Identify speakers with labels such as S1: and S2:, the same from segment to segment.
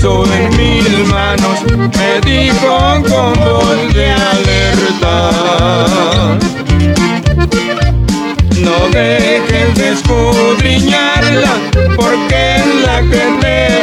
S1: puso en mis manos, me dijo con voz de alerta. No dejes de escudriñarla, porque es la que te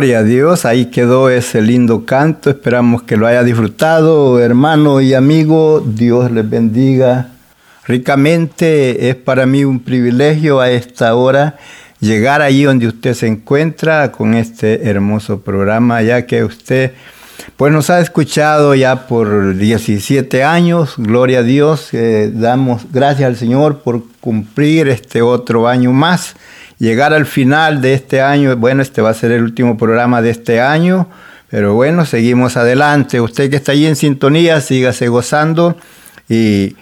S2: Gloria a Dios, ahí quedó ese lindo canto, esperamos que lo haya disfrutado, hermano y amigo, Dios les bendiga ricamente, es para mí un privilegio a esta hora llegar allí donde usted se encuentra con este hermoso programa, ya que usted pues nos ha escuchado ya por 17 años, gloria a Dios, eh, damos gracias al Señor por cumplir este otro año más llegar al final de este año. Bueno, este va a ser el último programa de este año, pero bueno, seguimos adelante. Usted que está ahí en sintonía, sígase gozando y,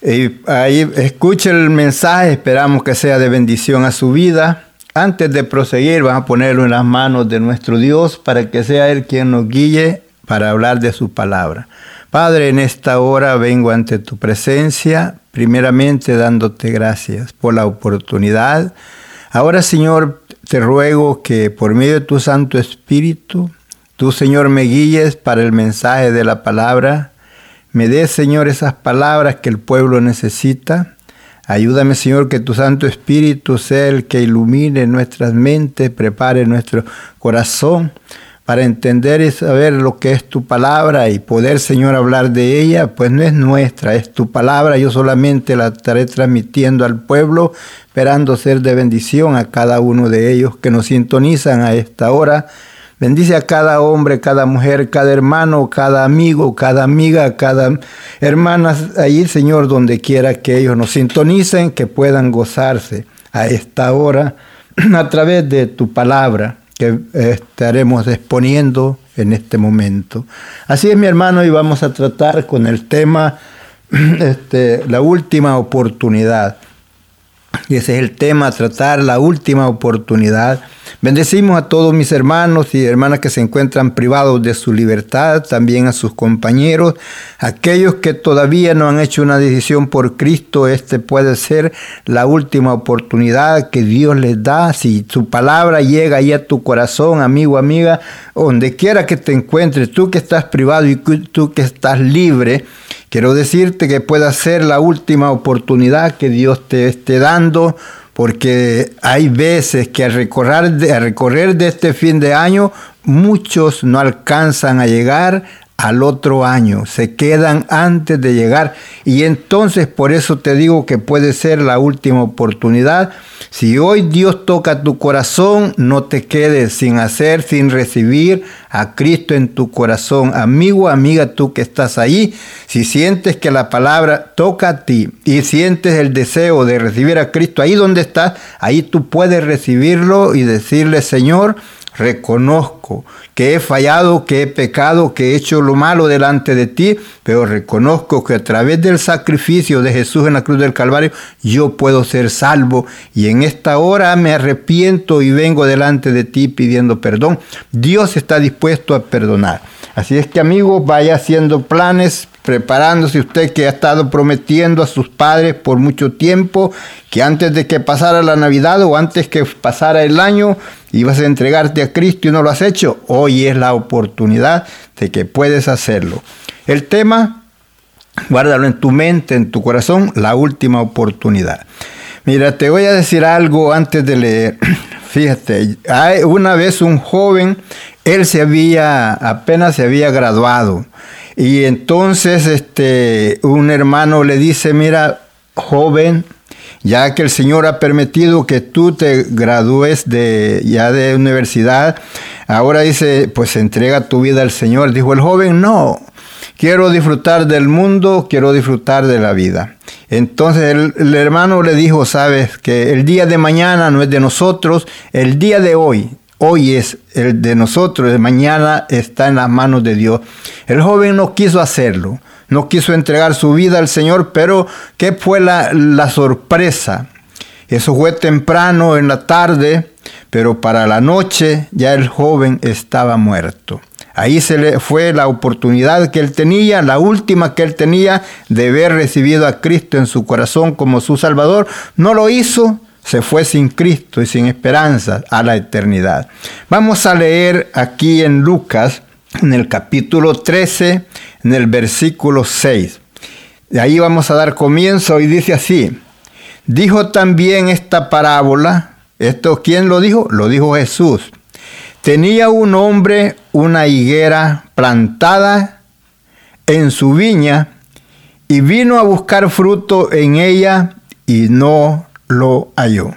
S2: y ahí escuche el mensaje. Esperamos que sea de bendición a su vida. Antes de proseguir, vamos a ponerlo en las manos de nuestro Dios para que sea Él quien nos guíe para hablar de su palabra. Padre, en esta hora vengo ante tu presencia, primeramente dándote gracias por la oportunidad Ahora, Señor, te ruego que por medio de tu Santo Espíritu, tú, Señor, me guíes para el mensaje de la palabra. Me des, Señor, esas palabras que el pueblo necesita. Ayúdame, Señor, que tu Santo Espíritu sea el que ilumine nuestras mentes, prepare nuestro corazón para entender y saber lo que es tu palabra y poder, Señor, hablar de ella, pues no es nuestra, es tu palabra. Yo solamente la estaré transmitiendo al pueblo, esperando ser de bendición a cada uno de ellos que nos sintonizan a esta hora. Bendice a cada hombre, cada mujer, cada hermano, cada amigo, cada amiga, cada hermana allí, Señor, donde quiera que ellos nos sintonicen, que puedan gozarse a esta hora a través de tu palabra que estaremos exponiendo en este momento. Así es, mi hermano, y vamos a tratar con el tema este, la última oportunidad. Y ese es el tema, tratar la última oportunidad. Bendecimos a todos mis hermanos y hermanas que se encuentran privados de su libertad, también a sus compañeros, aquellos que todavía no han hecho una decisión por Cristo. Este puede ser la última oportunidad que Dios les da. Si su palabra llega ahí a tu corazón, amigo, amiga, donde quiera que te encuentres, tú que estás privado y tú que estás libre, Quiero decirte que pueda ser la última oportunidad que Dios te esté dando, porque hay veces que al recorrer, de, recorrer de este fin de año, muchos no alcanzan a llegar al otro año, se quedan antes de llegar y entonces por eso te digo que puede ser la última oportunidad. Si hoy Dios toca tu corazón, no te quedes sin hacer, sin recibir a Cristo en tu corazón. Amigo, amiga, tú que estás ahí, si sientes que la palabra toca a ti y sientes el deseo de recibir a Cristo ahí donde estás, ahí tú puedes recibirlo y decirle, Señor, reconozco que he fallado, que he pecado, que he hecho lo malo delante de ti, pero reconozco que a través del sacrificio de Jesús en la cruz del Calvario yo puedo ser salvo y en esta hora me arrepiento y vengo delante de ti pidiendo perdón. Dios está dispuesto a perdonar. Así es que amigos, vaya haciendo planes, preparándose usted que ha estado prometiendo a sus padres por mucho tiempo que antes de que pasara la Navidad o antes que pasara el año ibas a entregarte a Cristo y no lo has hecho. Hoy es la oportunidad de que puedes hacerlo. El tema, guárdalo en tu mente, en tu corazón, la última oportunidad. Mira, te voy a decir algo antes de leer. Fíjate, hay una vez un joven, él se había, apenas se había graduado. Y entonces este, un hermano le dice, mira, joven, ya que el Señor ha permitido que tú te gradúes de, ya de universidad, ahora dice, pues entrega tu vida al Señor. Dijo el joven, no, quiero disfrutar del mundo, quiero disfrutar de la vida. Entonces el, hermano le dijo, sabes que el día de mañana no es de nosotros, el día de hoy, hoy es el de nosotros, mañana está en las manos de Dios. El joven no quiso hacerlo, no quiso entregar su vida al Señor, pero ¿qué fue la, la sorpresa? Eso fue temprano en la tarde, pero para la noche ya el joven estaba muerto. Ahí se le fue la oportunidad que él tenía, la última que él tenía de haber recibido a Cristo en su corazón como su Salvador. No lo hizo, se fue sin Cristo y sin esperanza a la eternidad. Vamos a leer aquí en Lucas, en el capítulo 13, en el versículo 6. De ahí vamos a dar comienzo y dice así. Dijo también esta parábola, esto quién lo dijo? Lo dijo Jesús. Tenía un hombre una higuera plantada en su viña y vino a buscar fruto en ella y no lo halló.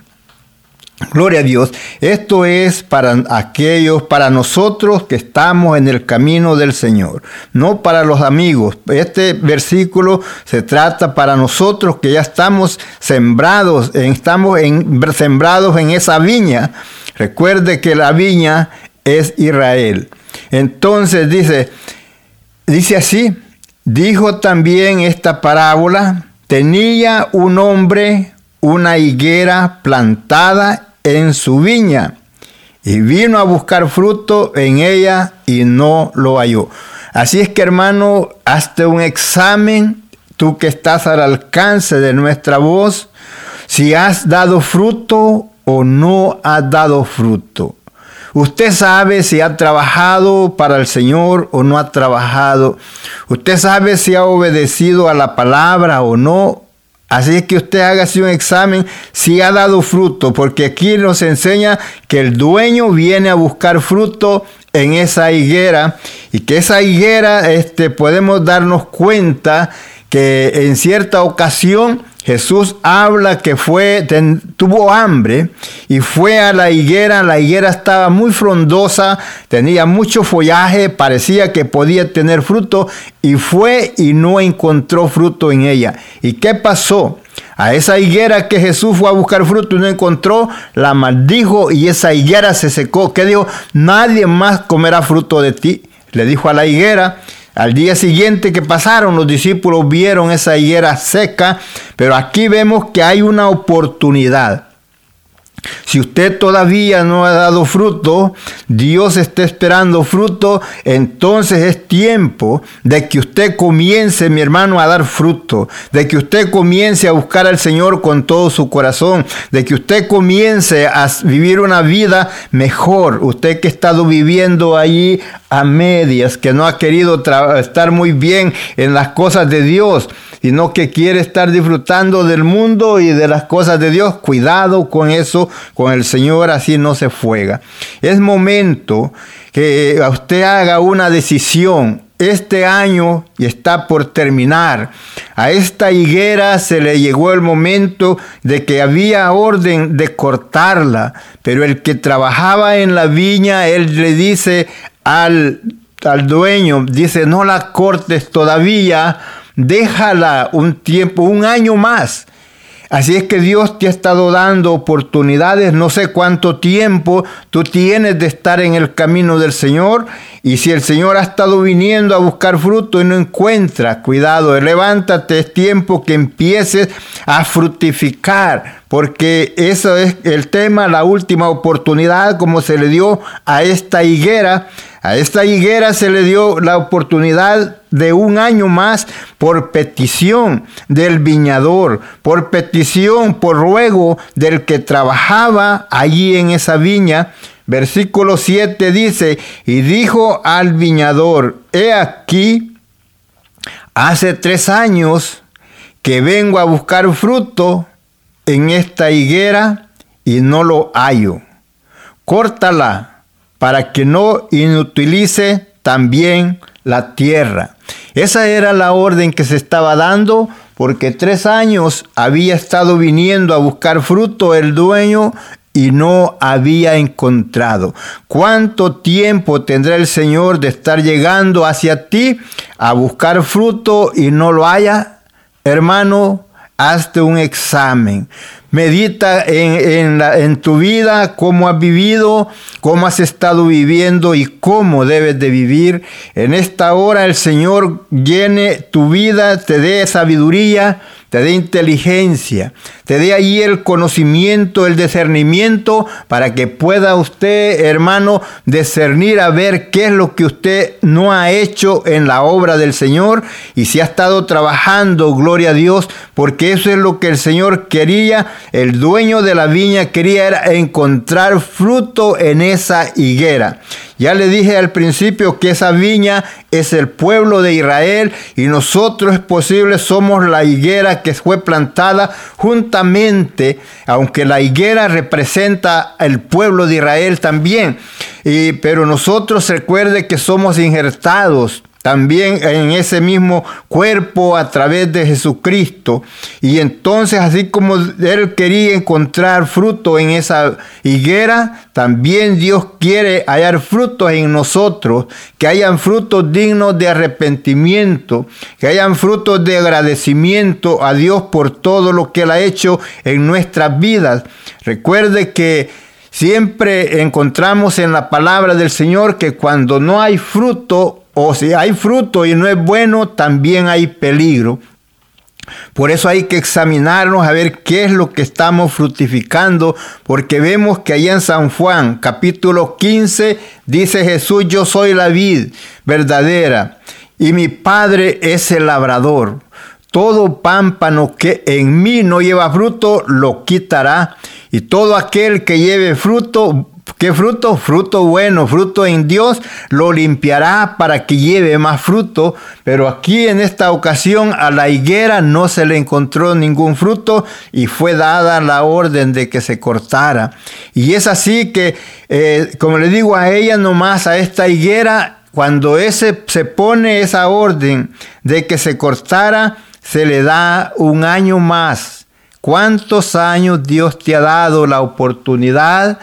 S2: Gloria a Dios. Esto es para aquellos, para nosotros que estamos en el camino del Señor, no para los amigos. Este versículo se trata para nosotros que ya estamos sembrados, estamos sembrados en esa viña. Recuerde que la viña es Israel. Entonces dice, dice así, dijo también esta parábola, tenía un hombre una higuera plantada en su viña y vino a buscar fruto en ella y no lo halló. Así es que hermano, hazte un examen, tú que estás al alcance de nuestra voz, si has dado fruto o no has dado fruto. Usted sabe si ha trabajado para el Señor o no ha trabajado. Usted sabe si ha obedecido a la palabra o no Así es que usted haga así un examen si ha dado fruto, porque aquí nos enseña que el dueño viene a buscar fruto en esa higuera y que esa higuera este, podemos darnos cuenta que en cierta ocasión Jesús habla que fue, tuvo hambre y fue a la higuera. La higuera estaba muy frondosa, tenía mucho follaje, parecía que podía tener fruto y fue y no encontró fruto en ella. ¿Y qué pasó? A esa higuera que Jesús fue a buscar fruto y no encontró, la maldijo y esa higuera se secó. ¿Qué dijo? Nadie más comerá fruto de ti. Le dijo a la higuera al día siguiente que pasaron, los discípulos vieron esa higuera seca, pero aquí vemos que hay una oportunidad. Si usted todavía no ha dado fruto, Dios está esperando fruto, entonces es tiempo de que usted comience, mi hermano, a dar fruto, de que usted comience a buscar al Señor con todo su corazón, de que usted comience a vivir una vida mejor. Usted que ha estado viviendo allí a medias, que no ha querido estar muy bien en las cosas de Dios, sino que quiere estar disfrutando del mundo y de las cosas de Dios. Cuidado con eso, con el Señor, así no se fuega. Es momento que usted haga una decisión este año y está por terminar. A esta higuera se le llegó el momento de que había orden de cortarla, pero el que trabajaba en la viña, él le dice al, al dueño, dice, no la cortes todavía, déjala un tiempo, un año más Así es que Dios te ha estado dando oportunidades, no sé cuánto tiempo tú tienes de estar en el camino del Señor. Y si el Señor ha estado viniendo a buscar fruto y no encuentra, cuidado, levántate, es tiempo que empieces a fructificar, porque eso es el tema, la última oportunidad como se le dio a esta higuera a esta higuera se le dio la oportunidad de un año más por petición del viñador, por petición, por ruego del que trabajaba allí en esa viña. Versículo 7 dice, y dijo al viñador, he aquí, hace tres años que vengo a buscar fruto en esta higuera y no lo hallo. Córtala para que no inutilice también la tierra. Esa era la orden que se estaba dando porque tres años había estado viniendo a buscar fruto el dueño y no había encontrado. ¿Cuánto tiempo tendrá el Señor de estar llegando hacia ti a buscar fruto y no lo haya? Hermano, hazte un examen. Medita en, en, tu vida, cómo has vivido, cómo has estado viviendo y cómo debes de vivir. En esta hora el Señor llene tu vida, te dé sabiduría, te dé inteligencia, te dé ahí el conocimiento, el discernimiento, para que pueda usted, hermano, discernir a ver qué es lo que usted no ha hecho en la obra del Señor y si ha estado trabajando, gloria a Dios, porque eso es lo que el Señor quería, el dueño de la viña quería era encontrar fruto en esa higuera. Ya le dije al principio que esa viña es el pueblo de Israel y nosotros es posible somos la higuera que fue plantada aunque la higuera representa el pueblo de Israel también. Y, pero nosotros recuerde que somos injertados también en ese mismo cuerpo a través de Jesucristo. Y entonces, así como Él quería encontrar fruto en esa higuera, también Dios quiere hallar frutos en nosotros, que hayan frutos dignos de arrepentimiento, que hayan frutos de agradecimiento a Dios por todo lo que Él ha hecho en nuestras vidas. Recuerde que siempre encontramos en la palabra del Señor que cuando no hay fruto, o si hay fruto y no es bueno, también hay peligro. Por eso hay que examinarnos a ver qué es lo que estamos fructificando, porque vemos que allá en San Juan capítulo 15 dice Jesús, yo soy la vid verdadera y mi Padre es el labrador. Todo pámpano que en mí no lleva fruto, lo quitará, y todo aquel que lleve fruto, ¿Qué fruto? Fruto bueno, fruto en Dios, lo limpiará para que lleve más fruto. Pero aquí en esta ocasión a la higuera no se le encontró ningún fruto y fue dada la orden de que se cortara. Y es así que, eh, como le digo a ella nomás, a esta higuera, cuando ese, se pone esa orden de que se cortara, se le da un año más. ¿Cuántos años Dios te ha dado la oportunidad?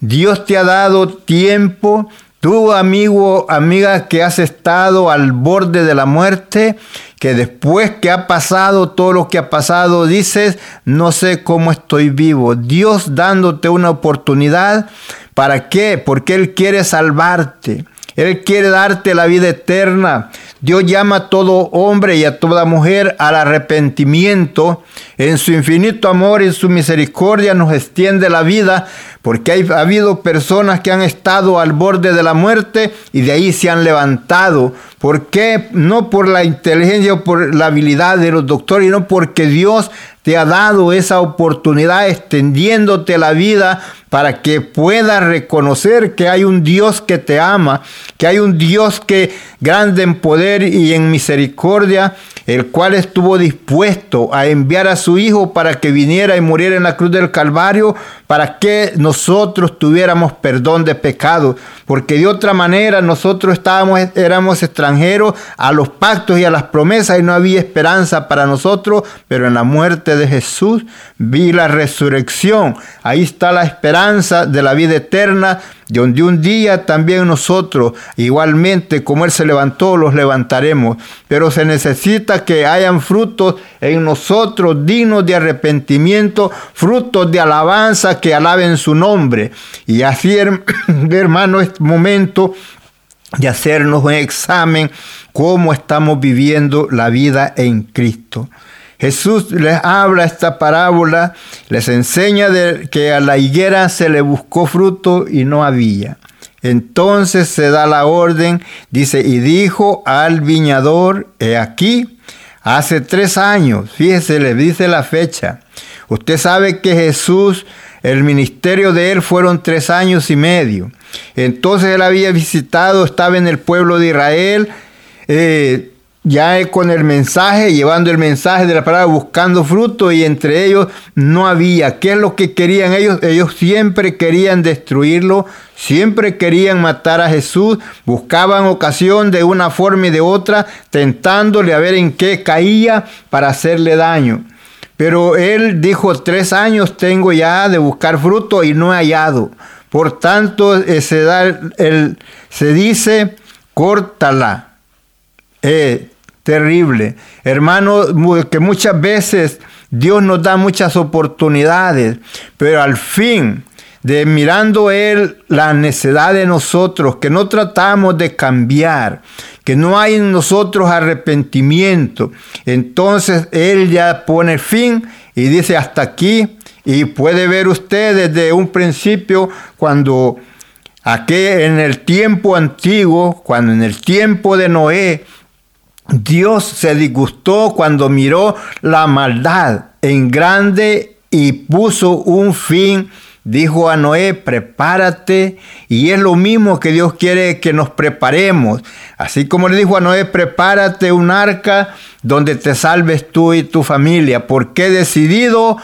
S2: Dios te ha dado tiempo. Tú, amigo, amiga, que has estado al borde de la muerte, que después que ha pasado todo lo que ha pasado, dices, no sé cómo estoy vivo. Dios dándote una oportunidad. ¿Para qué? Porque Él quiere salvarte. Él quiere darte la vida eterna. Dios llama a todo hombre y a toda mujer al arrepentimiento. En su infinito amor y su misericordia nos extiende la vida porque ha habido personas que han estado al borde de la muerte y de ahí se han levantado. ¿Por qué? No por la inteligencia o por la habilidad de los doctores, sino porque Dios te ha dado esa oportunidad extendiéndote la vida para que puedas reconocer que hay un Dios que te ama, que hay un Dios que grande en poder y en misericordia, el cual estuvo dispuesto a enviar a su Hijo para que viniera y muriera en la cruz del Calvario, para que nosotros tuviéramos perdón de pecados, porque de otra manera nosotros estábamos, éramos extranjeros a los pactos y a las promesas y no había esperanza para nosotros, pero en la muerte de Jesús vi la resurrección, ahí está la esperanza de la vida eterna, donde un día también nosotros, igualmente como Él se levantó, los levantaremos. Pero se necesita que hayan frutos en nosotros dignos de arrepentimiento, frutos de alabanza que alaben su nombre. Y así, hermano, es momento de hacernos un examen cómo estamos viviendo la vida en Cristo. Jesús les habla esta parábola, les enseña que a la higuera se le buscó fruto y no había. Entonces se da la orden, dice, y dijo al viñador, he aquí, hace tres años, fíjese, le dice la fecha. Usted sabe que Jesús, el ministerio de él fueron tres años y medio. Entonces él había visitado, estaba en el pueblo de Israel, eh, ya con el mensaje, llevando el mensaje de la palabra, buscando fruto y entre ellos no había. ¿Qué es lo que querían ellos? Ellos siempre querían destruirlo, siempre querían matar a Jesús, buscaban ocasión de una forma y de otra, tentándole a ver en qué caía para hacerle daño. Pero él dijo, tres años tengo ya de buscar fruto y no he hallado. Por tanto, se, da el, se dice, córtala. Eh, terrible. Hermano, que muchas veces Dios nos da muchas oportunidades, pero al fin de mirando Él la necesidad de nosotros, que no tratamos de cambiar, que no hay en nosotros arrepentimiento, entonces Él ya pone fin y dice hasta aquí, y puede ver usted desde un principio cuando aquí en el tiempo antiguo, cuando en el tiempo de Noé, Dios se disgustó cuando miró la maldad en grande y puso un fin. Dijo a Noé, prepárate. Y es lo mismo que Dios quiere que nos preparemos. Así como le dijo a Noé, prepárate un arca donde te salves tú y tu familia. Porque he decidido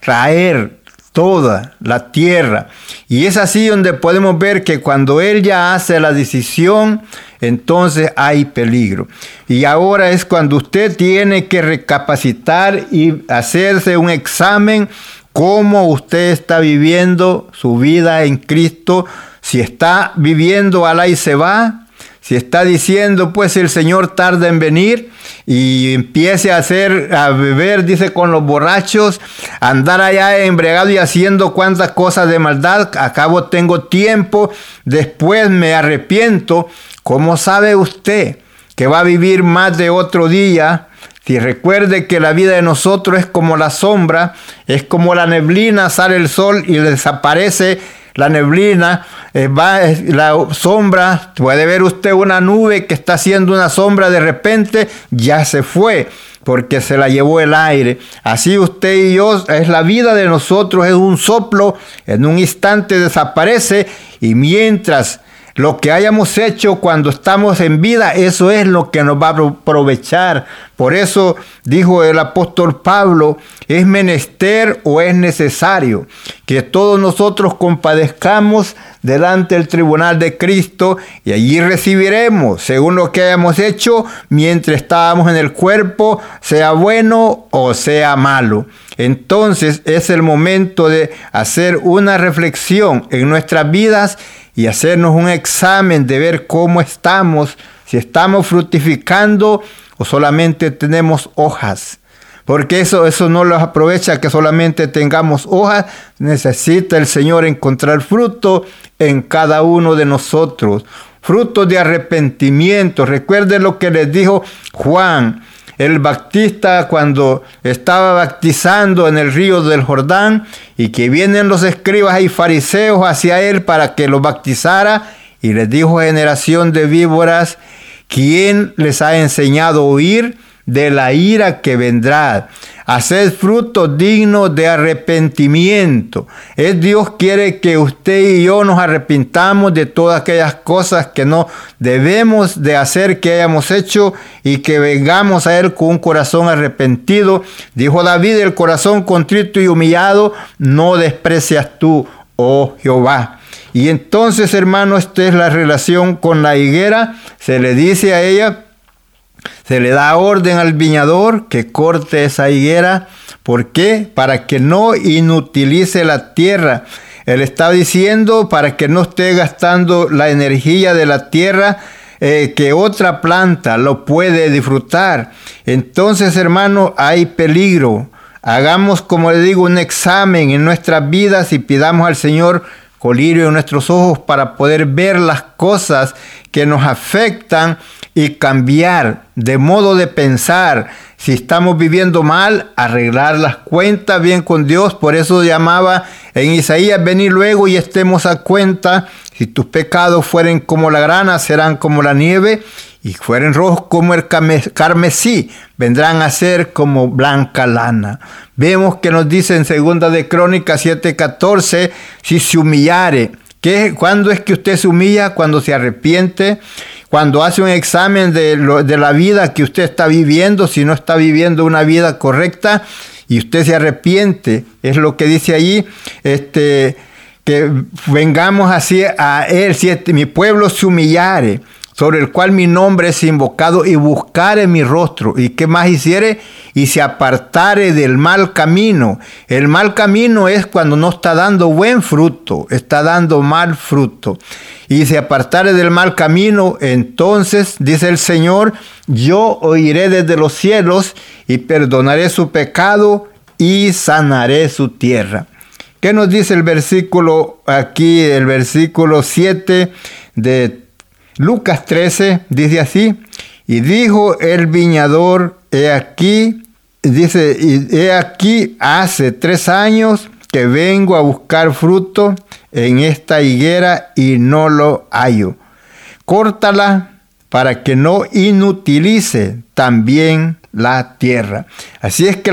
S2: traer toda la tierra. Y es así donde podemos ver que cuando Él ya hace la decisión, entonces hay peligro. Y ahora es cuando usted tiene que recapacitar y hacerse un examen cómo usted está viviendo su vida en Cristo, si está viviendo a la y se va, si está diciendo, pues el Señor tarda en venir y empiece a hacer, a beber, dice, con los borrachos, andar allá embriagado y haciendo cuantas cosas de maldad, acabo tengo tiempo, después me arrepiento. ¿Cómo sabe usted que va a vivir más de otro día? Si recuerde que la vida de nosotros es como la sombra, es como la neblina, sale el sol y desaparece la neblina, eh, va, la sombra, puede ver usted una nube que está haciendo una sombra de repente, ya se fue porque se la llevó el aire. Así usted y yo, es la vida de nosotros, es un soplo, en un instante desaparece y mientras lo que hayamos hecho cuando estamos en vida, eso es lo que nos va a aprovechar. Por eso dijo el apóstol Pablo, es menester o es necesario que todos nosotros compadezcamos delante del tribunal de Cristo y allí recibiremos según lo que hayamos hecho mientras estábamos en el cuerpo, sea bueno o sea malo. Entonces es el momento de hacer una reflexión en nuestras vidas y hacernos un examen de ver cómo estamos, si estamos fructificando o solamente tenemos hojas. Porque eso, eso no los aprovecha que solamente tengamos hojas. Necesita el Señor encontrar fruto en cada uno de nosotros. Fruto de arrepentimiento. Recuerden lo que les dijo Juan el Baptista cuando estaba bautizando en el río del Jordán y que vienen los escribas y fariseos hacia él para que lo bautizara y les dijo generación de víboras, ¿quién les ha enseñado a huir de la ira que vendrá? Haced fruto digno de arrepentimiento. Es Dios quiere que usted y yo nos arrepintamos de todas aquellas cosas que no debemos de hacer que hayamos hecho y que vengamos a Él con un corazón arrepentido. Dijo David, el corazón contrito y humillado no desprecias tú, oh Jehová. Y entonces, hermano, esta es la relación con la higuera. Se le dice a ella, se le da orden al viñador que corte esa higuera. ¿Por qué? Para que no inutilice la tierra. Él está diciendo para que no esté gastando la energía de la tierra eh, que otra planta lo puede disfrutar. Entonces, hermano, hay peligro. Hagamos, como le digo, un examen en nuestras vidas y pidamos al Señor colirio en nuestros ojos para poder ver las cosas que nos afectan y cambiar de modo de pensar. Si estamos viviendo mal, arreglar las cuentas bien con Dios. Por eso llamaba en Isaías, venir luego y estemos a cuenta. Si tus pecados fueren como la grana, serán como la nieve y fueren rojos como el carmesí, vendrán a ser como blanca lana. Vemos que nos dice en segunda de Crónicas 7:14, si se humillare, ¿qué, ¿cuándo es que usted se humilla? Cuando se arrepiente, cuando hace un examen de, de la vida que usted está viviendo, si no está viviendo una vida correcta y usted se arrepiente, es lo que dice allí, este, que vengamos así a él, si este, mi pueblo se humillare sobre el cual mi nombre es invocado, y buscare mi rostro, y qué más hiciere, y se apartare del mal camino. El mal camino es cuando no está dando buen fruto, está dando mal fruto. Y se apartare del mal camino, entonces, dice el Señor, yo oiré desde los cielos y perdonaré su pecado y sanaré su tierra. ¿Qué nos dice el versículo aquí, el versículo 7 de Lucas 13 dice así, y dijo el viñador, he aquí, dice, he aquí hace tres años que vengo a buscar fruto en esta higuera y no lo hallo. Córtala para que no inutilice también la tierra. Así es que,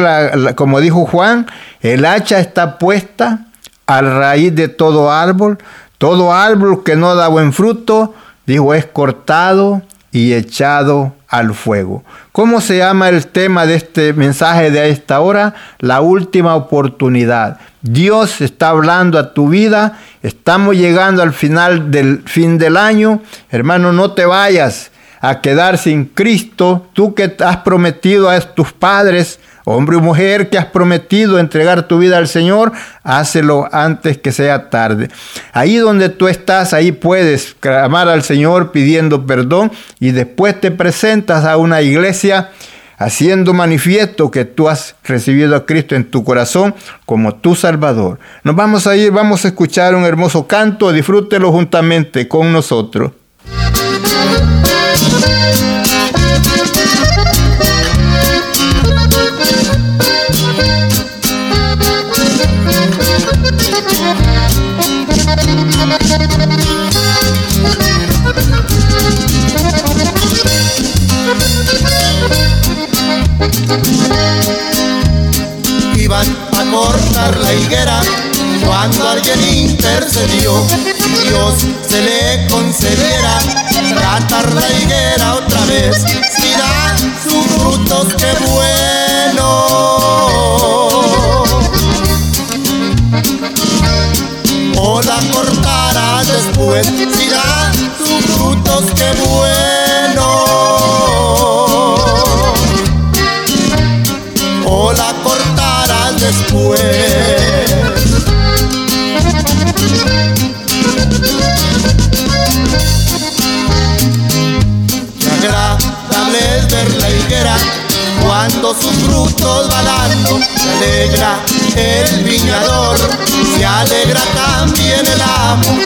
S2: como dijo Juan, el hacha está puesta a raíz de todo árbol. Todo árbol que no da buen fruto, Dijo, es cortado y echado al fuego. ¿Cómo se llama el tema de este mensaje de esta hora? La última oportunidad. Dios está hablando a tu vida. Estamos llegando al final del fin del año. Hermano, no te vayas a quedar sin Cristo. Tú que has prometido a tus padres Hombre o mujer que has prometido entregar tu vida al Señor, hácelo antes que sea tarde. Ahí donde tú estás, ahí puedes clamar al Señor pidiendo perdón y después te presentas a una iglesia haciendo manifiesto que tú has recibido a Cristo en tu corazón como tu Salvador. Nos vamos a ir, vamos a escuchar un hermoso canto, disfrútelo juntamente con nosotros.
S1: Iban a cortar la higuera cuando alguien intercedió. Dios se le concediera tratar la higuera otra vez. Mira sus frutos, qué bueno. O la cortará después. Mira sus frutos, qué bueno. después. Cuando sus frutos va. Se alegra el viñador, se alegra también el amo.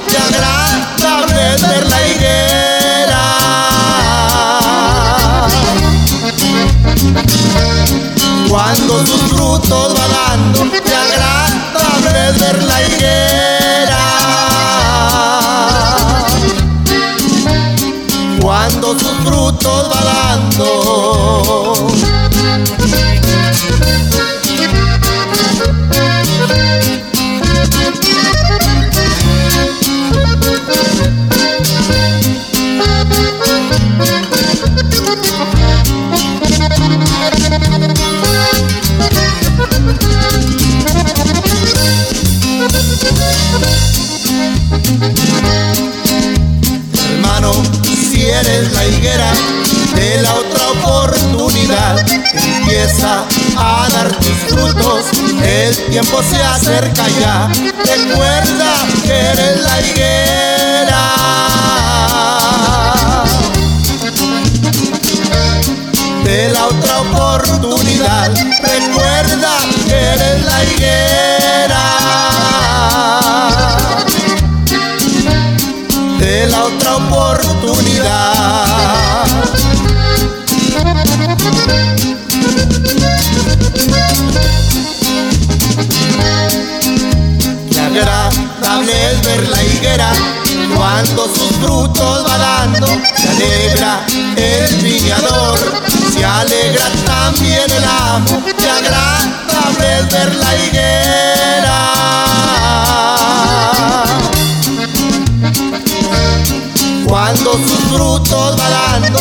S1: Sus frutos va dando,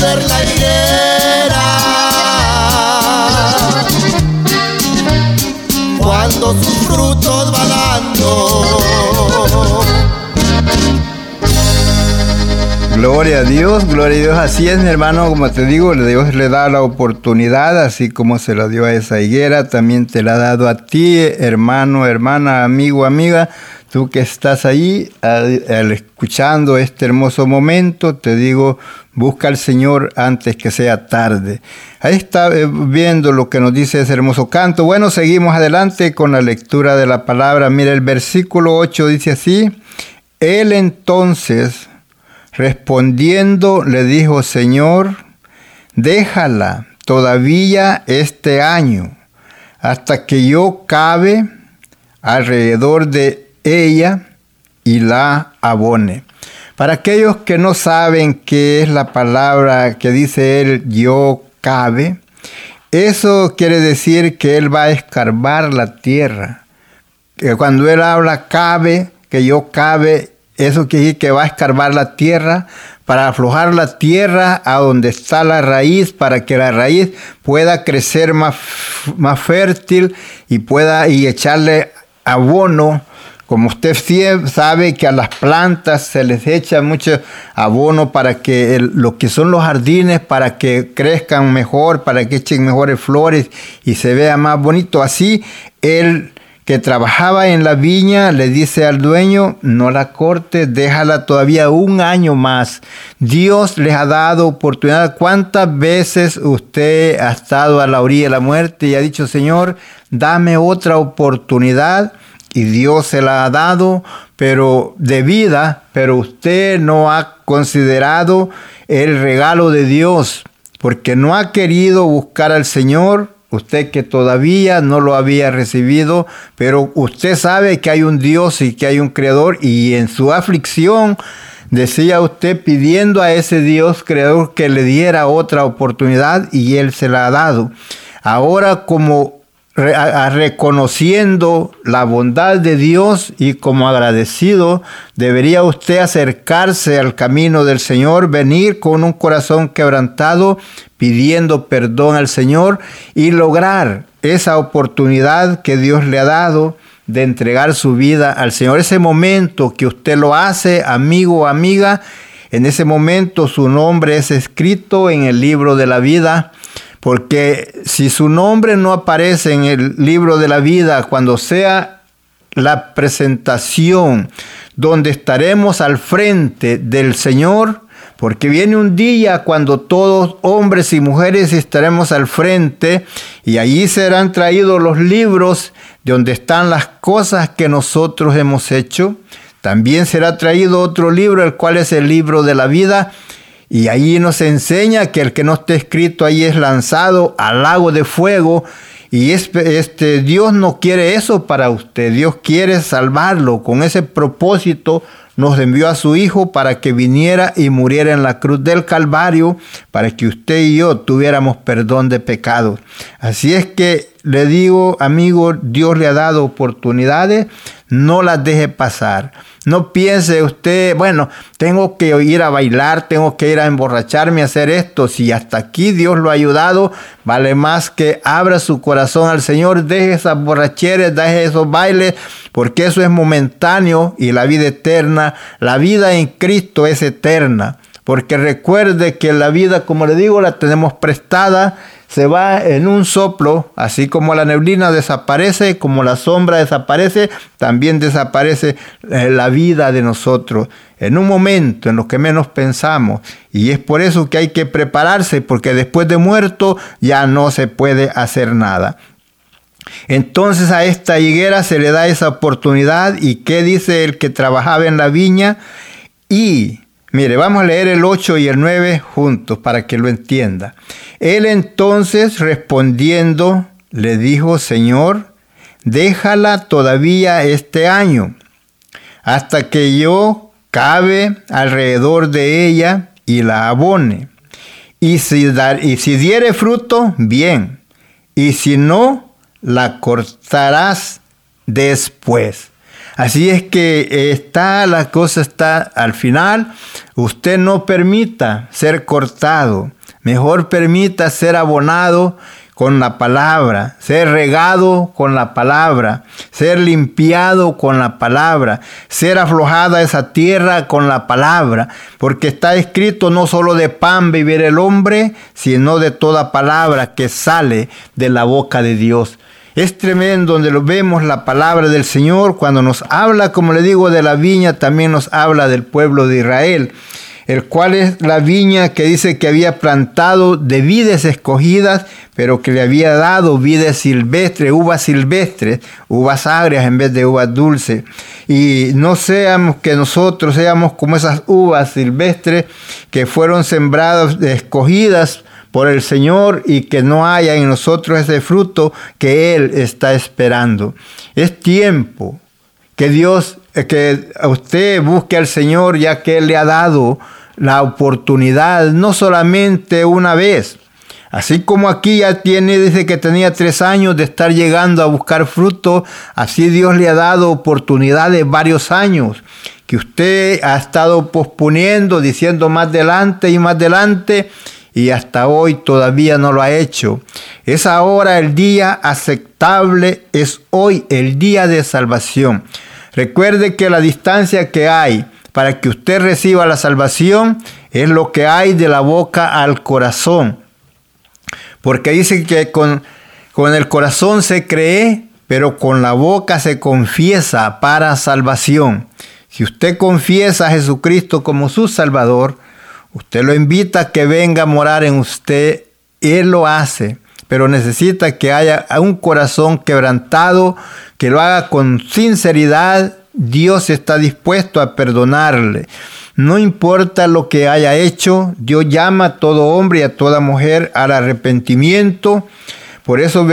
S1: ver la higuera. cuando sus frutos va dando.
S2: Gloria a Dios, gloria a Dios. Así es, mi hermano, como te digo, Dios le da la oportunidad, así como se la dio a esa higuera, también te la ha dado a ti, hermano, hermana, amigo, amiga. Tú que estás ahí escuchando este hermoso momento, te digo, busca al Señor antes que sea tarde. Ahí está eh, viendo lo que nos dice ese hermoso canto. Bueno, seguimos adelante con la lectura de la palabra. Mira, el versículo 8 dice así, Él entonces, respondiendo, le dijo, Señor, déjala todavía este año, hasta que yo cabe alrededor de ella y la abone. Para aquellos que no saben qué es la palabra que dice él, yo cabe, eso quiere decir que él va a escarbar la tierra. Cuando él habla cabe, que yo cabe, eso quiere decir que va a escarbar la tierra para aflojar la tierra a donde está la raíz, para que la raíz pueda crecer más, más fértil y pueda y echarle abono como usted sabe que a las plantas se les echa mucho abono para que lo que son los jardines, para que crezcan mejor, para que echen mejores flores y se vea más bonito. Así, el que trabajaba en la viña le dice al dueño, no la corte, déjala todavía un año más. Dios les ha dado oportunidad. ¿Cuántas veces usted ha estado a la orilla de la muerte y ha dicho, Señor, dame otra oportunidad? Y Dios se la ha dado, pero de vida, pero usted no ha considerado el regalo de Dios, porque no ha querido buscar al Señor, usted que todavía no lo había recibido, pero usted sabe que hay un Dios y que hay un Creador, y en su aflicción decía usted pidiendo a ese Dios Creador que le diera otra oportunidad y Él se la ha dado. Ahora como reconociendo la bondad de Dios y como agradecido, debería usted acercarse al camino del Señor, venir con un corazón quebrantado, pidiendo perdón al Señor y lograr esa oportunidad que Dios le ha dado de entregar su vida al Señor. Ese momento que usted lo hace, amigo o amiga, en ese momento su nombre es escrito en el libro de la vida porque si su nombre no aparece en el libro de la vida, cuando sea la presentación donde estaremos al frente del Señor, porque viene un día cuando todos hombres y mujeres estaremos al frente y allí serán traídos los libros de donde están las cosas que nosotros hemos hecho. También será traído otro libro, el cual es el libro de la vida, y ahí nos enseña que el que no esté escrito ahí es lanzado al lago de fuego. Y este, Dios no quiere eso para usted. Dios quiere salvarlo. Con ese propósito nos envió a su Hijo para que viniera y muriera en la cruz del Calvario, para que usted y yo tuviéramos perdón de pecados. Así es que le digo, amigo, Dios le ha dado oportunidades, no las deje pasar. No piense usted, bueno, tengo que ir a bailar, tengo que ir a emborracharme, a hacer esto. Si hasta aquí Dios lo ha ayudado, vale más que abra su corazón al Señor, deje esas borracheras, deje esos bailes, porque eso es momentáneo y la vida eterna, la vida en Cristo es eterna. Porque recuerde que la vida, como le digo, la tenemos prestada se va en un soplo, así como la neblina desaparece, como la sombra desaparece, también desaparece eh, la vida de nosotros en un momento en lo que menos pensamos. Y es por eso que hay que prepararse, porque después de muerto ya no se puede hacer nada. Entonces a esta higuera se le da esa oportunidad y qué dice el que trabajaba en la viña y Mire, vamos a leer el 8 y el 9 juntos para que lo entienda. Él entonces respondiendo le dijo, Señor, déjala todavía este año, hasta que yo cabe alrededor de ella y la abone. Y si, y si diere fruto, bien, y si no, la cortarás después. Así es que está, la cosa está al final. Usted no permita ser cortado. Mejor permita ser abonado con la palabra, ser regado con la palabra, ser limpiado con la palabra, ser aflojada esa tierra con la palabra, porque está escrito no solo de pan vivir el hombre, sino de toda palabra que sale de la boca de Dios. Es tremendo donde lo vemos la palabra del Señor. Cuando nos habla, como le digo, de la viña, también nos habla del pueblo de Israel, el cual es la viña que dice que había plantado de vides escogidas, pero que le había dado vides silvestres, uvas silvestres, uvas agrias en vez de uvas dulces. Y no seamos que nosotros seamos como esas uvas silvestres que fueron sembradas, escogidas por el Señor y que no haya en nosotros ese fruto que Él está esperando. Es tiempo que Dios, eh, que usted busque al Señor ya que Él le ha dado la oportunidad, no solamente una vez. Así como aquí ya tiene, desde que tenía tres años de estar llegando a buscar fruto, así Dios le ha dado oportunidades varios años que usted ha estado posponiendo, diciendo más adelante y más adelante, y hasta hoy todavía no lo ha hecho. Es ahora el día aceptable, es hoy el día de salvación. Recuerde que la distancia que hay para que usted reciba la salvación es lo que hay de la boca al corazón. Porque dice que con, con el corazón se cree, pero con la boca se confiesa para salvación. Si usted confiesa a Jesucristo como su Salvador, Usted lo invita a que venga a morar en usted, Él lo hace, pero necesita que haya un corazón quebrantado, que lo haga con sinceridad. Dios está dispuesto a perdonarle. No importa lo que haya hecho, Dios llama a todo hombre y a toda mujer al arrepentimiento. Por eso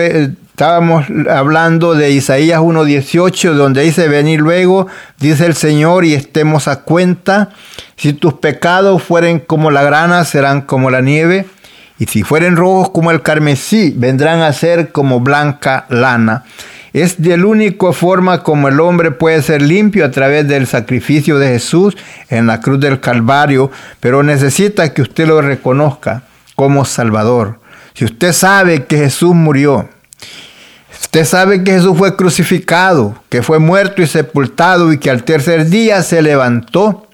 S2: Estábamos hablando de Isaías 1.18, donde dice, venir luego, dice el Señor, y estemos a cuenta. Si tus pecados fueren como la grana, serán como la nieve. Y si fueren rojos como el carmesí, vendrán a ser como blanca lana. Es de la única forma como el hombre puede ser limpio a través del sacrificio de Jesús en la cruz del Calvario, pero necesita que usted lo reconozca como Salvador. Si usted sabe que Jesús murió, Usted sabe que Jesús fue crucificado, que fue muerto y sepultado y que al tercer día se levantó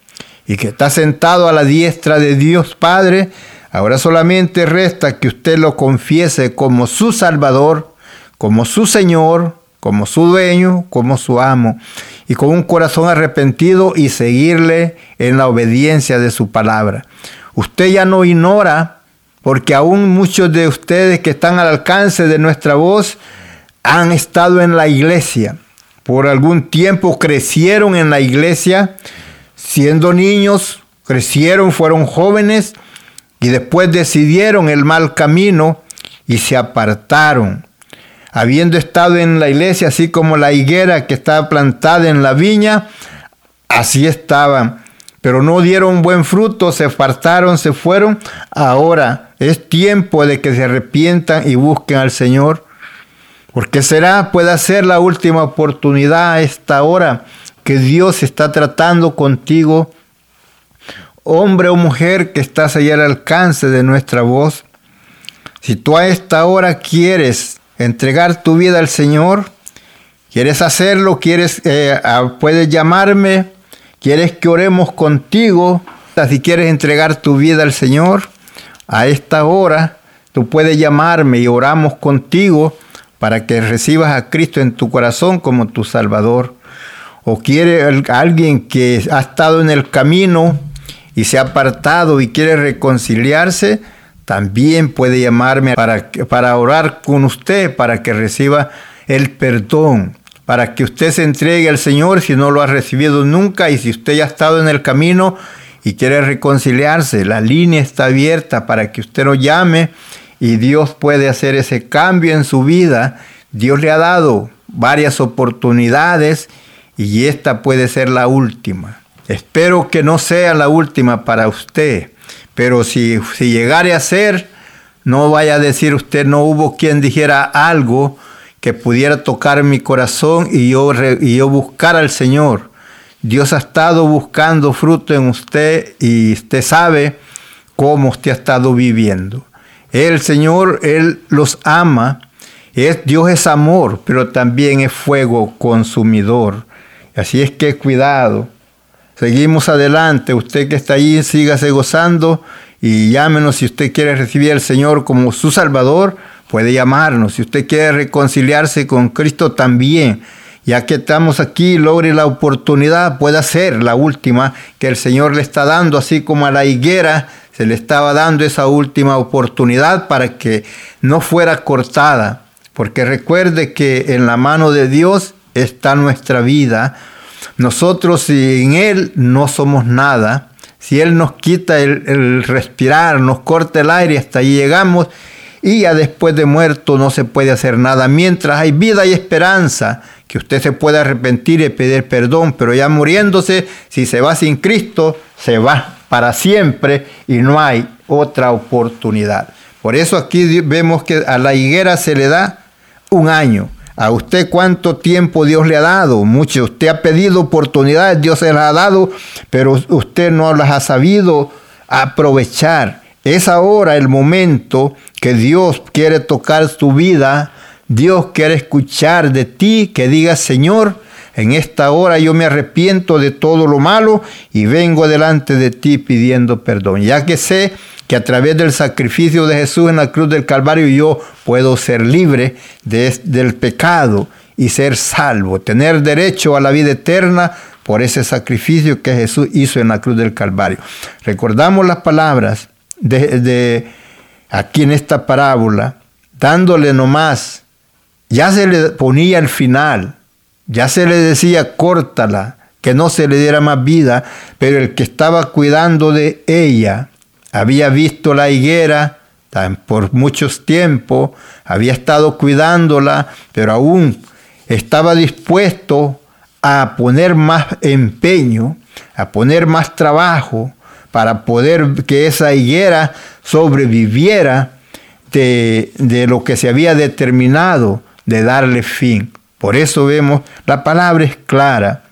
S2: y que está sentado a la diestra de Dios Padre. Ahora solamente resta que usted lo confiese como su Salvador, como su Señor, como su dueño, como su amo, y con un corazón arrepentido y seguirle en la obediencia de su palabra. Usted ya no ignora, porque aún muchos de ustedes que están al alcance de nuestra voz, han estado en la iglesia. Por algún tiempo crecieron en la iglesia, siendo niños, crecieron, fueron jóvenes y después decidieron el mal camino y se apartaron. Habiendo estado en la iglesia, así como la higuera que estaba plantada en la viña, así estaban. Pero no dieron buen fruto, se apartaron, se fueron. Ahora es tiempo de que se arrepientan y busquen al Señor porque será, puede ser la última oportunidad a esta hora que Dios está tratando contigo, hombre o mujer que estás allá al alcance de nuestra voz. Si tú a esta hora quieres entregar tu vida al Señor, quieres hacerlo, quieres, eh, puedes llamarme, quieres que oremos contigo, si quieres entregar tu vida al Señor, a esta hora tú puedes llamarme y oramos contigo para que recibas a Cristo en tu corazón como tu Salvador. O quiere alguien que ha estado en el camino y se ha apartado y quiere reconciliarse, también puede llamarme para, para orar con usted, para que reciba el perdón, para que usted se entregue al Señor si no lo ha recibido nunca y si usted ya ha estado en el camino y quiere reconciliarse, la línea está abierta para que usted lo llame y Dios puede hacer ese cambio en su vida. Dios le ha dado varias oportunidades y esta puede ser la última. Espero que no sea la última para usted, pero si, si llegare a ser, no vaya a decir usted no hubo quien dijera algo que pudiera tocar mi corazón y yo, y yo buscar al Señor. Dios ha estado buscando fruto en usted y usted sabe cómo usted ha estado viviendo. El Señor, Él los ama. Es, Dios es amor, pero también es fuego consumidor. Así es que cuidado. Seguimos adelante. Usted que está ahí, sígase gozando y llámenos si usted quiere recibir al Señor como su Salvador. Puede llamarnos. Si usted quiere reconciliarse con Cristo también ya que estamos aquí, logre la oportunidad, pueda ser la última que el Señor le está dando, así como a la higuera se le estaba dando esa última oportunidad para que no fuera cortada. Porque recuerde que en la mano de Dios está nuestra vida. Nosotros sin Él no somos nada. Si Él nos quita el, respirar, nos corta el aire, hasta ahí llegamos. Y ya después de muerto no se puede hacer nada. Mientras hay vida y esperanza, que usted se puede arrepentir y pedir perdón, pero ya muriéndose, si se va sin Cristo, se va para siempre y no hay otra oportunidad. Por eso aquí vemos que a la higuera se le da un año. ¿A usted cuánto tiempo Dios le ha dado? Mucho. Usted ha pedido oportunidades, Dios se las ha dado, pero usted no las ha sabido aprovechar. Es ahora el momento que Dios quiere tocar su vida Dios quiere escuchar de ti que digas, Señor, en esta hora yo me arrepiento de todo lo malo y vengo delante de ti pidiendo perdón, ya que sé que a través del sacrificio de Jesús en la cruz del Calvario yo puedo ser libre del pecado y ser salvo, tener derecho a la vida eterna por ese sacrificio que Jesús hizo en la cruz del Calvario. Recordamos las palabras de, aquí en esta parábola, dándole nomás ya se le ponía el final, ya se le decía córtala, que no se le diera más vida, pero el que estaba cuidando de ella había visto la higuera por muchos tiempos, había estado cuidándola, pero aún estaba dispuesto a poner más empeño, a poner más trabajo para poder que esa higuera sobreviviera de, de lo que se había determinado de darle fin. Por eso vemos, la palabra es clara.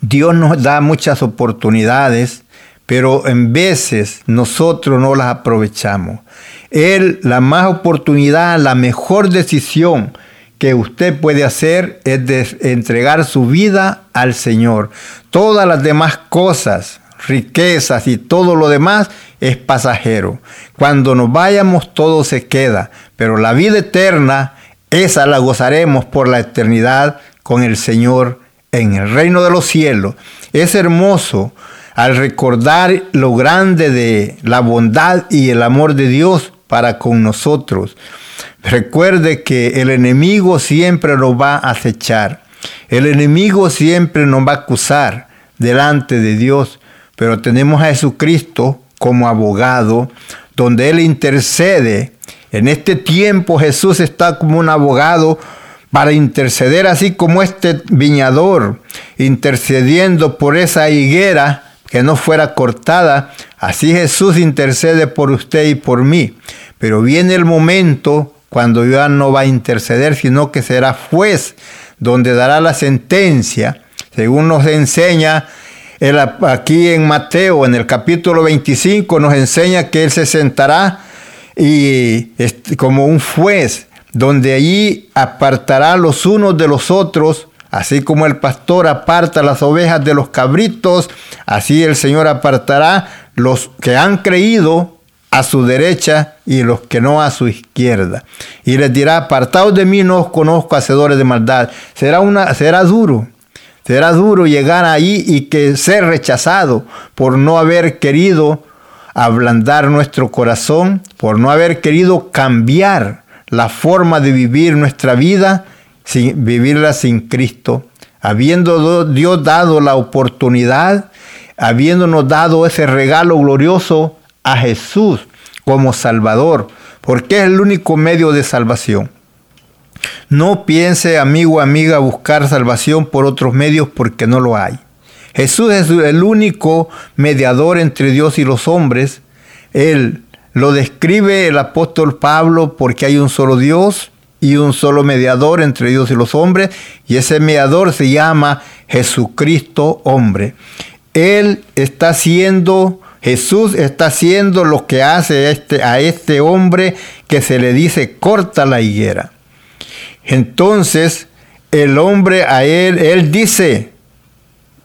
S2: Dios nos da muchas oportunidades, pero en veces nosotros no las aprovechamos. Él, la más oportunidad, la mejor decisión que usted puede hacer es entregar su vida al Señor. Todas las demás cosas, riquezas y todo lo demás es pasajero. Cuando nos vayamos todo se queda, pero la vida eterna esa la gozaremos por la eternidad con el Señor en el reino de los cielos. Es hermoso al recordar lo grande de la bondad y el amor de Dios para con nosotros. Recuerde que el enemigo siempre nos va a acechar. El enemigo siempre nos va a acusar delante de Dios. Pero tenemos a Jesucristo como abogado, donde Él intercede en este tiempo Jesús está como un abogado para interceder, así como este viñador intercediendo por esa higuera que no fuera cortada. Así Jesús intercede por usted y por mí. Pero viene el momento cuando ya no va a interceder, sino que será juez, donde dará la sentencia, según nos enseña aquí en Mateo, en el capítulo 25, nos enseña que Él se sentará y como un juez, donde allí apartará los unos de los otros, así como el pastor aparta las ovejas de los cabritos, así el Señor apartará los que han creído a su derecha y los que no a su izquierda. Y les dirá, apartados de mí no os conozco hacedores de maldad. Será, una, será duro, será duro llegar ahí y que ser rechazado por no haber querido ablandar nuestro corazón, por no haber querido cambiar la forma de vivir nuestra vida, sin, vivirla sin Cristo, habiendo Dios dado la oportunidad, habiéndonos dado ese regalo glorioso a Jesús como Salvador, porque es el único medio de salvación. No piense, amigo amiga, buscar salvación por otros medios porque no lo hay. Jesús es el único mediador entre Dios y los hombres. Él lo describe el apóstol Pablo porque hay un solo Dios y un solo mediador entre Dios y los hombres, y ese mediador se llama Jesucristo hombre. Él está haciendo, Jesús está haciendo lo que hace este, a este hombre que se le dice corta la higuera. Entonces, el hombre a él, él dice,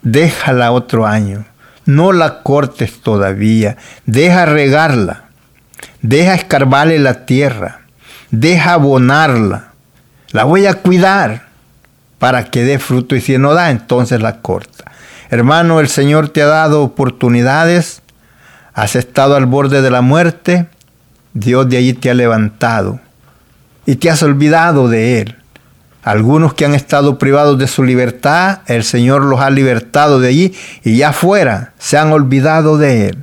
S2: déjala otro año, no la cortes todavía, deja regarla, deja escarbarle la tierra, deja abonarla, la voy a cuidar para que dé fruto y si no da, entonces la corta. Hermano, el Señor te ha dado oportunidades, has estado al borde de la muerte, Dios de allí te ha levantado y te has olvidado de Él. Algunos que han estado privados de su libertad, el Señor los ha libertado de allí y ya fuera se han olvidado de Él.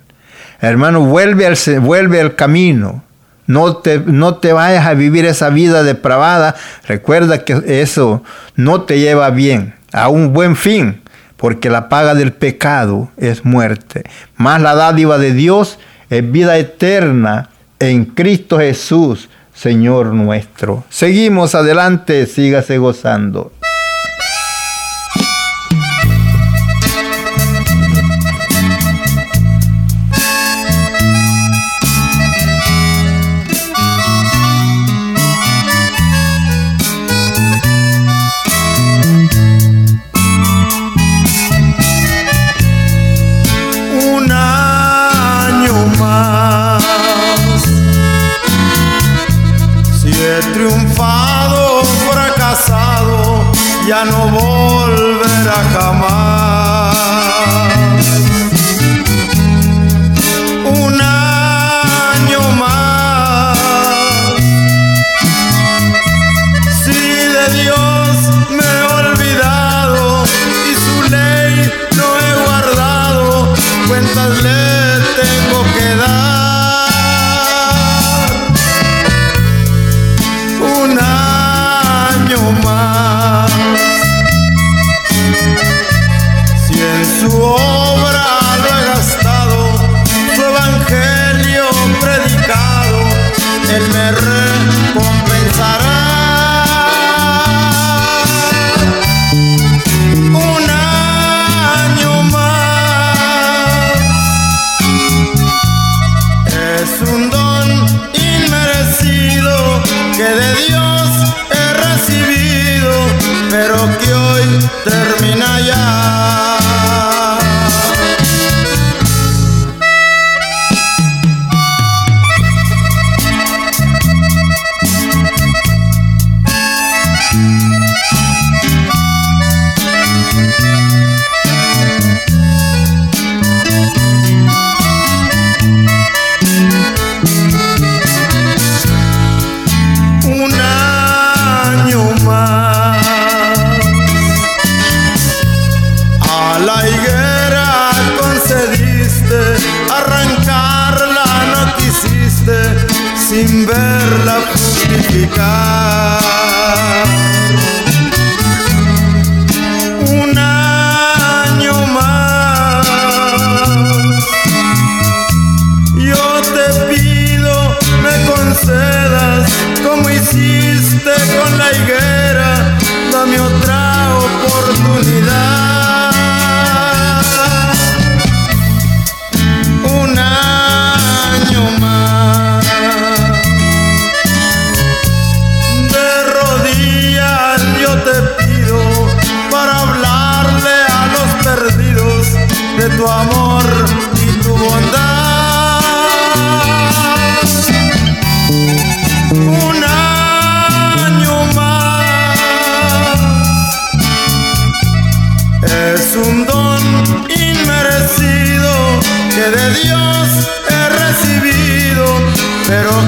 S2: Hermano, vuelve al, vuelve al camino. No te, no te vayas a vivir esa vida depravada. Recuerda que eso no te lleva bien, a un buen fin porque la paga del pecado es muerte. Más la dádiva de Dios es vida eterna en Cristo Jesús, Señor nuestro. Seguimos adelante, sígase gozando.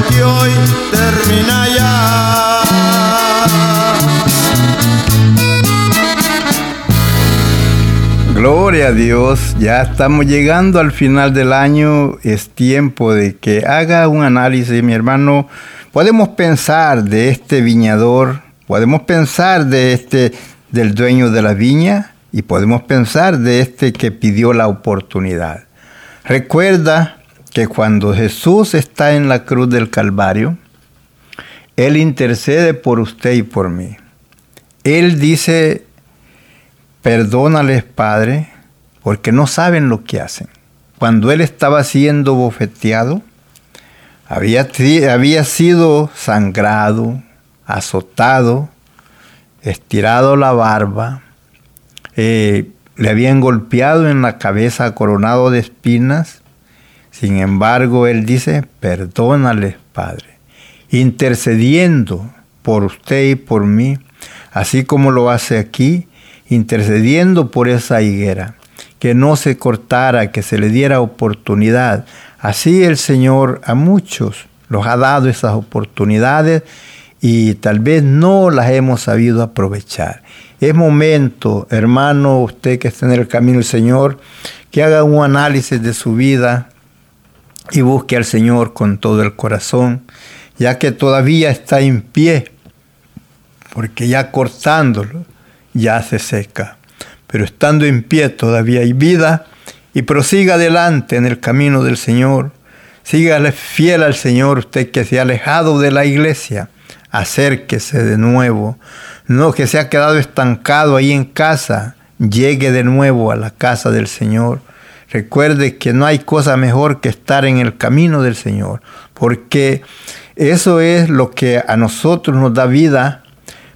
S1: Que hoy termina ya.
S2: Gloria a Dios, ya estamos llegando al final del año, es tiempo de que haga un análisis, mi hermano. Podemos pensar de este viñador, podemos pensar de este del dueño de la viña y podemos pensar de este que pidió la oportunidad. Recuerda que cuando Jesús está en la cruz del Calvario, Él intercede por usted y por mí. Él dice, perdónales, Padre, porque no saben lo que hacen. Cuando Él estaba siendo bofeteado, había, había sido sangrado, azotado, estirado la barba, eh, le habían golpeado en la cabeza coronado de espinas. Sin embargo, él dice, perdónales, Padre, intercediendo por usted y por mí, así como lo hace aquí, intercediendo por esa higuera, que no se cortara, que se le diera oportunidad. Así el Señor a muchos los ha dado esas oportunidades y tal vez no las hemos sabido aprovechar. Es momento, hermano, usted que está en el camino del Señor, que haga un análisis de su vida y busque al Señor con todo el corazón, ya que todavía está en pie, porque ya cortándolo ya se seca. Pero estando en pie todavía hay vida y prosiga adelante en el camino del Señor. Sígale fiel al Señor, usted que se ha alejado de la iglesia acérquese de nuevo. No que se ha quedado estancado ahí en casa, llegue de nuevo a la casa del Señor. Recuerde que no hay cosa mejor que estar en el camino del Señor, porque eso es lo que a nosotros nos da vida,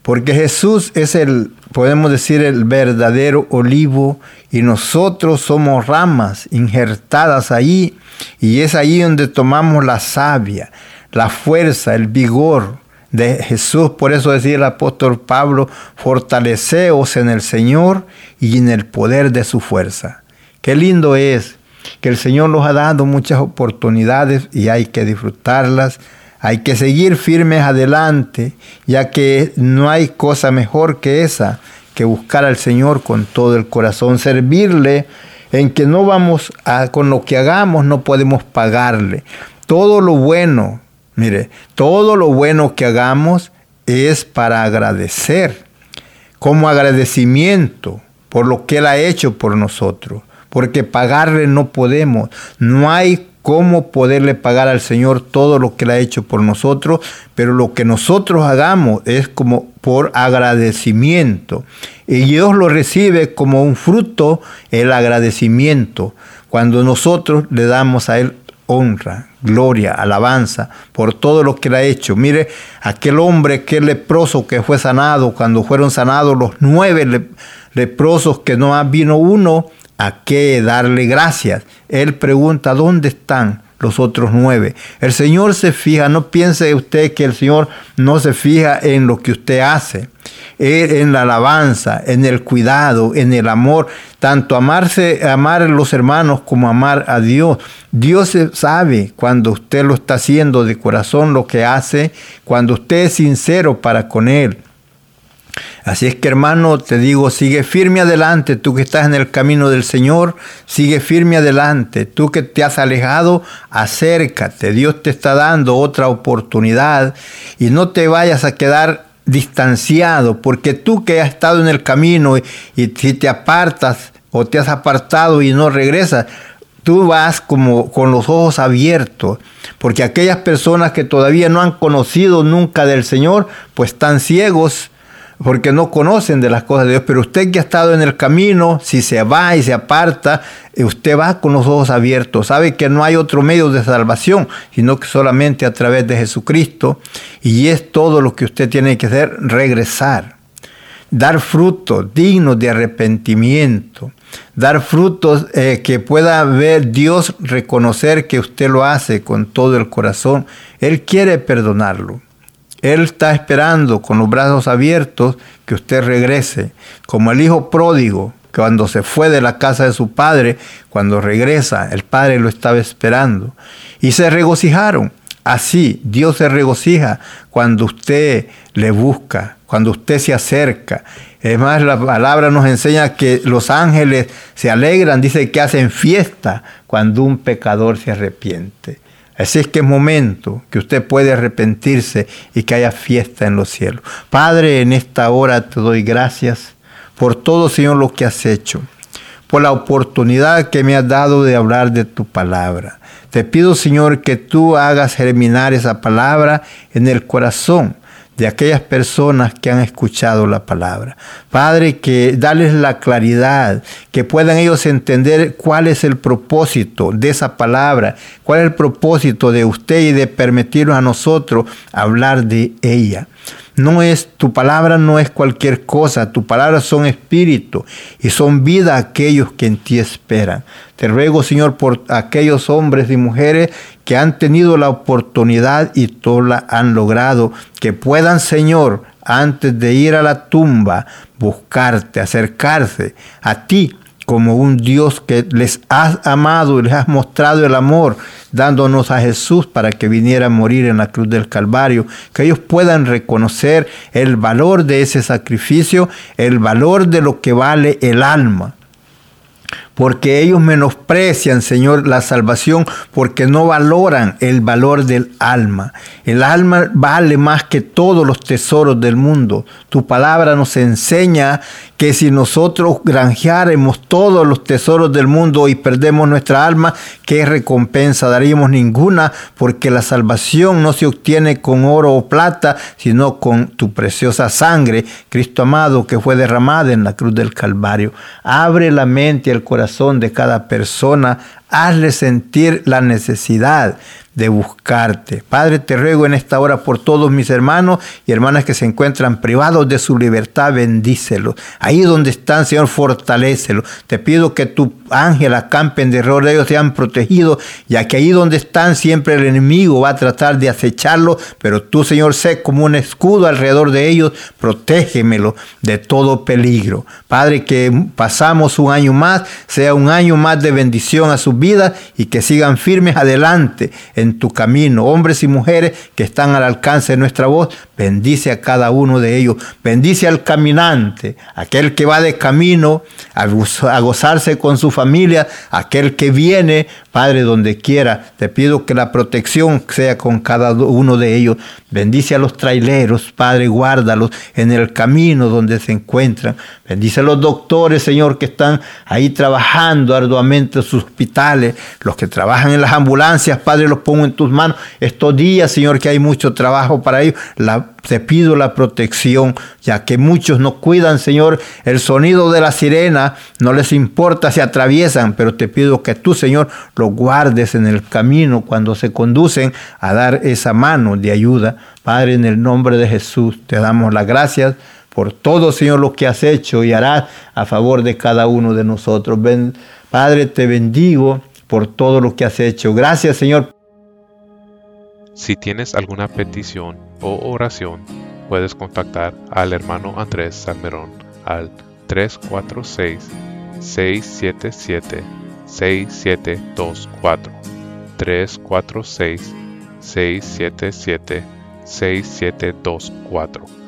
S2: porque Jesús es el, podemos decir, el verdadero olivo y nosotros somos ramas injertadas ahí y es ahí donde tomamos la savia, la fuerza, el vigor, de Jesús. Por eso decía el apóstol Pablo, fortaleceos en el Señor y en el poder de su fuerza. Qué lindo es que el Señor nos ha dado muchas oportunidades y hay que disfrutarlas. Hay que seguir firmes adelante, ya que no hay cosa mejor que esa, que buscar al Señor con todo el corazón, servirle en que no vamos a, con lo que hagamos, no podemos pagarle. Todo lo bueno Mire, todo lo bueno que hagamos es para agradecer, como agradecimiento por lo que Él ha hecho por nosotros, porque pagarle no podemos, no hay cómo poderle pagar al Señor todo lo que Él ha hecho por nosotros, pero lo que nosotros hagamos es como por agradecimiento. Y Dios lo recibe como un fruto, el agradecimiento, cuando nosotros le damos a Él honra, gloria, alabanza por todo lo que él ha hecho. Mire, aquel hombre, aquel leproso que fue sanado, cuando fueron sanados los nueve leprosos que no vino uno, ¿a qué darle gracias? Él pregunta, ¿dónde están? los otros nueve. El Señor se fija, no piense usted que el Señor no se fija en lo que usted hace, en la alabanza, en el cuidado, en el amor, tanto amarse, amar a los hermanos como amar a Dios. Dios sabe cuando usted lo está haciendo de corazón lo que hace, cuando usted es sincero para con Él. Así es que hermano, te digo, sigue firme adelante, tú que estás en el camino del Señor, sigue firme adelante, tú que te has alejado, acércate, Dios te está dando otra oportunidad y no te vayas a quedar distanciado, porque tú que has estado en el camino y, si te apartas o te has apartado y no regresas, tú vas como con los ojos abiertos, porque aquellas personas que todavía no han conocido nunca del Señor, pues están ciegos porque no conocen de las cosas de Dios, pero usted que ha estado en el camino, si se va y se aparta, eh, usted va con los ojos abiertos, sabe que no hay otro medio de salvación, sino que solamente a través de Jesucristo, y es todo lo que usted tiene que hacer, regresar, dar frutos dignos de arrepentimiento, dar frutos eh, que pueda ver Dios reconocer que usted lo hace con todo el corazón. Él quiere perdonarlo. Él está esperando con los brazos abiertos que usted regrese, como el hijo pródigo, cuando se fue de la casa de su padre, cuando regresa, el padre lo estaba esperando. Y se regocijaron. Así, Dios se regocija cuando usted le busca, cuando usted se acerca. Es más, la palabra nos enseña que los ángeles se alegran, dice que hacen fiesta cuando un pecador se arrepiente. Así es que es momento que usted puede arrepentirse y que haya fiesta en los cielos. Padre, en esta hora te doy gracias por todo, Señor, lo que has hecho, por la oportunidad que me has dado de hablar de tu palabra. Te pido, Señor, que tú hagas germinar esa palabra en el corazón de aquellas personas que han escuchado la palabra. Padre, que dales la claridad, que puedan ellos entender cuál es el propósito de esa palabra, cuál es el propósito de usted y de permitirnos a nosotros hablar de ella. No es, tu palabra no es cualquier cosa, tu palabra son espíritu y son vida aquellos que en ti esperan. Te ruego, Señor, por aquellos hombres y mujeres que han tenido la oportunidad y todos la han logrado, que puedan, Señor, antes de ir a la tumba, buscarte, acercarse a ti como un Dios que les has amado y les has mostrado el amor, dándonos a Jesús para que viniera a morir en la cruz del Calvario, que ellos puedan reconocer el valor de ese sacrificio, el valor de lo que vale el alma porque ellos menosprecian, Señor, la salvación, porque no valoran el valor del alma. El alma vale más que todos los tesoros del mundo. Tu palabra nos enseña que si nosotros granjeáramos todos los tesoros del mundo y perdemos nuestra alma, ¿qué recompensa daríamos? Ninguna, porque la salvación no se obtiene con oro o plata, sino con tu preciosa sangre, Cristo amado, que fue derramada en la cruz del Calvario. Abre la mente y el corazón de cada persona, hazle sentir la necesidad de buscarte. Padre, te ruego en esta hora por todos mis hermanos y hermanas que se encuentran privados de su libertad, bendícelos. Ahí donde están, Señor, fortalécelos. Te pido que tu ángel acampe en derredor de ellos, sean protegidos, ya que ahí donde están siempre el enemigo va a tratar de acecharlos, pero tú, Señor, sé como un escudo alrededor de ellos, protégemelo de todo peligro. Padre, que pasamos un año más, sea un año más de bendición a sus vidas y que sigan firmes adelante en tu camino. Hombres y mujeres que están al alcance de nuestra voz, bendice a cada uno de ellos. Bendice al caminante, aquel que va de camino a, gozarse con su familia, aquel que viene, Padre, donde quiera. Te pido que la protección sea con cada uno de ellos. Bendice a los traileros, Padre, guárdalos en el camino donde se encuentran. Bendice a los doctores, Señor, que están ahí trabajando arduamente en sus hospitales, los que trabajan en las ambulancias, Padre, los pongo en tus manos. Estos días, Señor, que hay mucho trabajo para ellos, te pido la protección, ya que muchos no cuidan, Señor, el sonido de la sirena, no les importa si atraviesan, pero te pido que tú, Señor, los guardes en el camino cuando se conducen a dar esa mano de ayuda. Padre, en el nombre de Jesús, te damos las gracias por todo, Señor, lo que has hecho y harás a favor de cada uno de nosotros. Padre, te bendigo por todo lo que has hecho. Gracias, Señor.
S3: Si tienes alguna petición o oración, puedes contactar al hermano Andrés Salmerón al 346-677-6724. 346-677-6724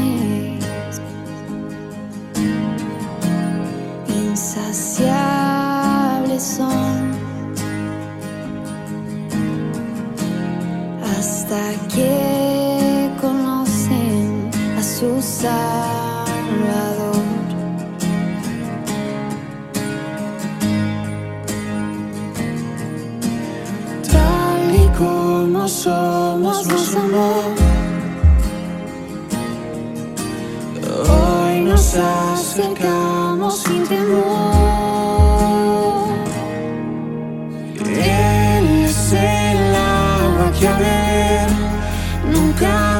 S4: que conocen a su Salvador. Tal y como somos, nos amó. Hoy nos acercamos sin temor. Él es el agua que abre